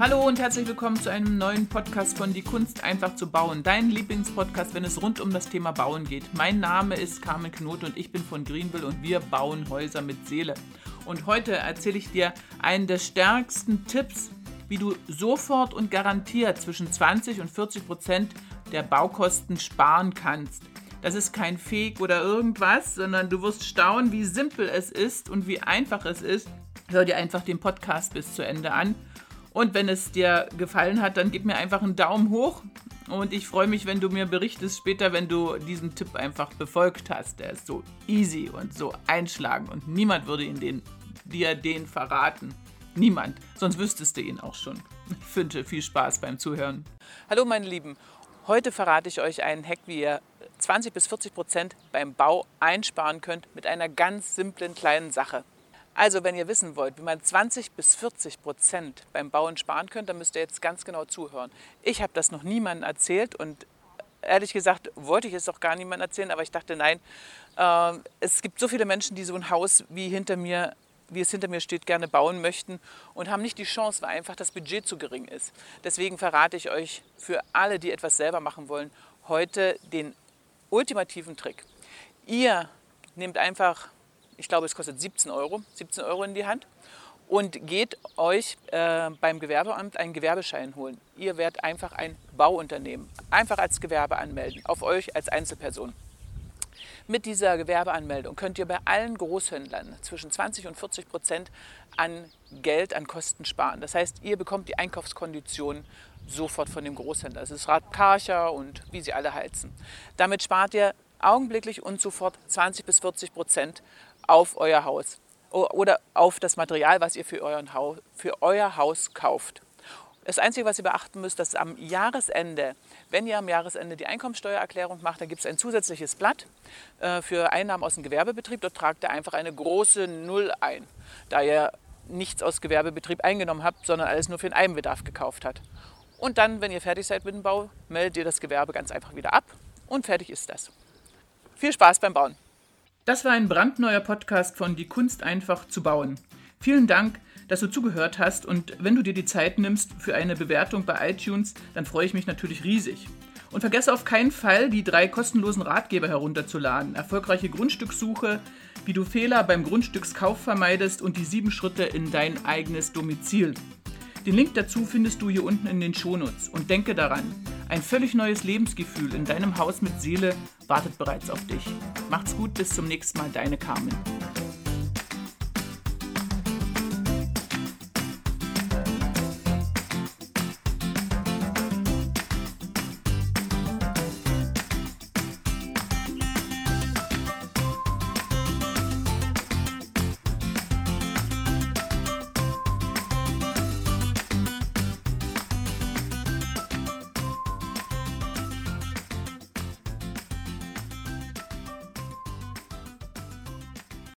Hallo und herzlich willkommen zu einem neuen Podcast von Die Kunst einfach zu bauen. Dein Lieblingspodcast, wenn es rund um das Thema Bauen geht. Mein Name ist Carmen Knot und ich bin von Greenville und wir bauen Häuser mit Seele. Und heute erzähle ich dir einen der stärksten Tipps, wie du sofort und garantiert zwischen 20 und 40 Prozent der Baukosten sparen kannst. Das ist kein Fake oder irgendwas, sondern du wirst staunen, wie simpel es ist und wie einfach es ist. Hör dir einfach den Podcast bis zu Ende an und wenn es dir gefallen hat, dann gib mir einfach einen Daumen hoch. Und ich freue mich, wenn du mir berichtest später, wenn du diesen Tipp einfach befolgt hast. Der ist so easy und so einschlagend und niemand würde ihn den, dir den verraten. Niemand. Sonst wüsstest du ihn auch schon. Ich wünsche viel Spaß beim Zuhören. Hallo meine Lieben. Heute verrate ich euch einen Hack, wie ihr 20 bis 40 Prozent beim Bau einsparen könnt mit einer ganz simplen kleinen Sache. Also wenn ihr wissen wollt, wie man 20 bis 40 Prozent beim Bauen sparen könnt, dann müsst ihr jetzt ganz genau zuhören. Ich habe das noch niemandem erzählt und ehrlich gesagt wollte ich es auch gar niemandem erzählen, aber ich dachte, nein, äh, es gibt so viele Menschen, die so ein Haus wie hinter mir wie es hinter mir steht, gerne bauen möchten und haben nicht die Chance, weil einfach das Budget zu gering ist. Deswegen verrate ich euch für alle, die etwas selber machen wollen, heute den ultimativen Trick. Ihr nehmt einfach ich glaube, es kostet 17 Euro, 17 Euro in die Hand und geht euch äh, beim Gewerbeamt einen Gewerbeschein holen. Ihr werdet einfach ein Bauunternehmen, einfach als Gewerbe anmelden, auf euch als Einzelperson. Mit dieser Gewerbeanmeldung könnt ihr bei allen Großhändlern zwischen 20 und 40 Prozent an Geld, an Kosten sparen. Das heißt, ihr bekommt die Einkaufskonditionen sofort von dem Großhändler. Das ist Rad Karcher und wie sie alle heizen. Damit spart ihr augenblicklich und sofort 20 bis 40 Prozent auf euer Haus oder auf das Material, was ihr für, euren Haus, für euer Haus kauft. Das Einzige, was ihr beachten müsst, dass am Jahresende, wenn ihr am Jahresende die Einkommensteuererklärung macht, dann gibt es ein zusätzliches Blatt äh, für Einnahmen aus dem Gewerbebetrieb. Dort tragt ihr einfach eine große Null ein, da ihr nichts aus Gewerbebetrieb eingenommen habt, sondern alles nur für den Eigenbedarf gekauft habt. Und dann, wenn ihr fertig seid mit dem Bau, meldet ihr das Gewerbe ganz einfach wieder ab und fertig ist das. Viel Spaß beim Bauen! Das war ein brandneuer Podcast von Die Kunst einfach zu bauen. Vielen Dank, dass du zugehört hast und wenn du dir die Zeit nimmst für eine Bewertung bei iTunes, dann freue ich mich natürlich riesig. Und vergesse auf keinen Fall, die drei kostenlosen Ratgeber herunterzuladen. Erfolgreiche Grundstückssuche, wie du Fehler beim Grundstückskauf vermeidest und die sieben Schritte in dein eigenes Domizil. Den Link dazu findest du hier unten in den Shownotes. Und denke daran, ein völlig neues Lebensgefühl in deinem Haus mit Seele wartet bereits auf dich. Macht's gut, bis zum nächsten Mal, deine Carmen.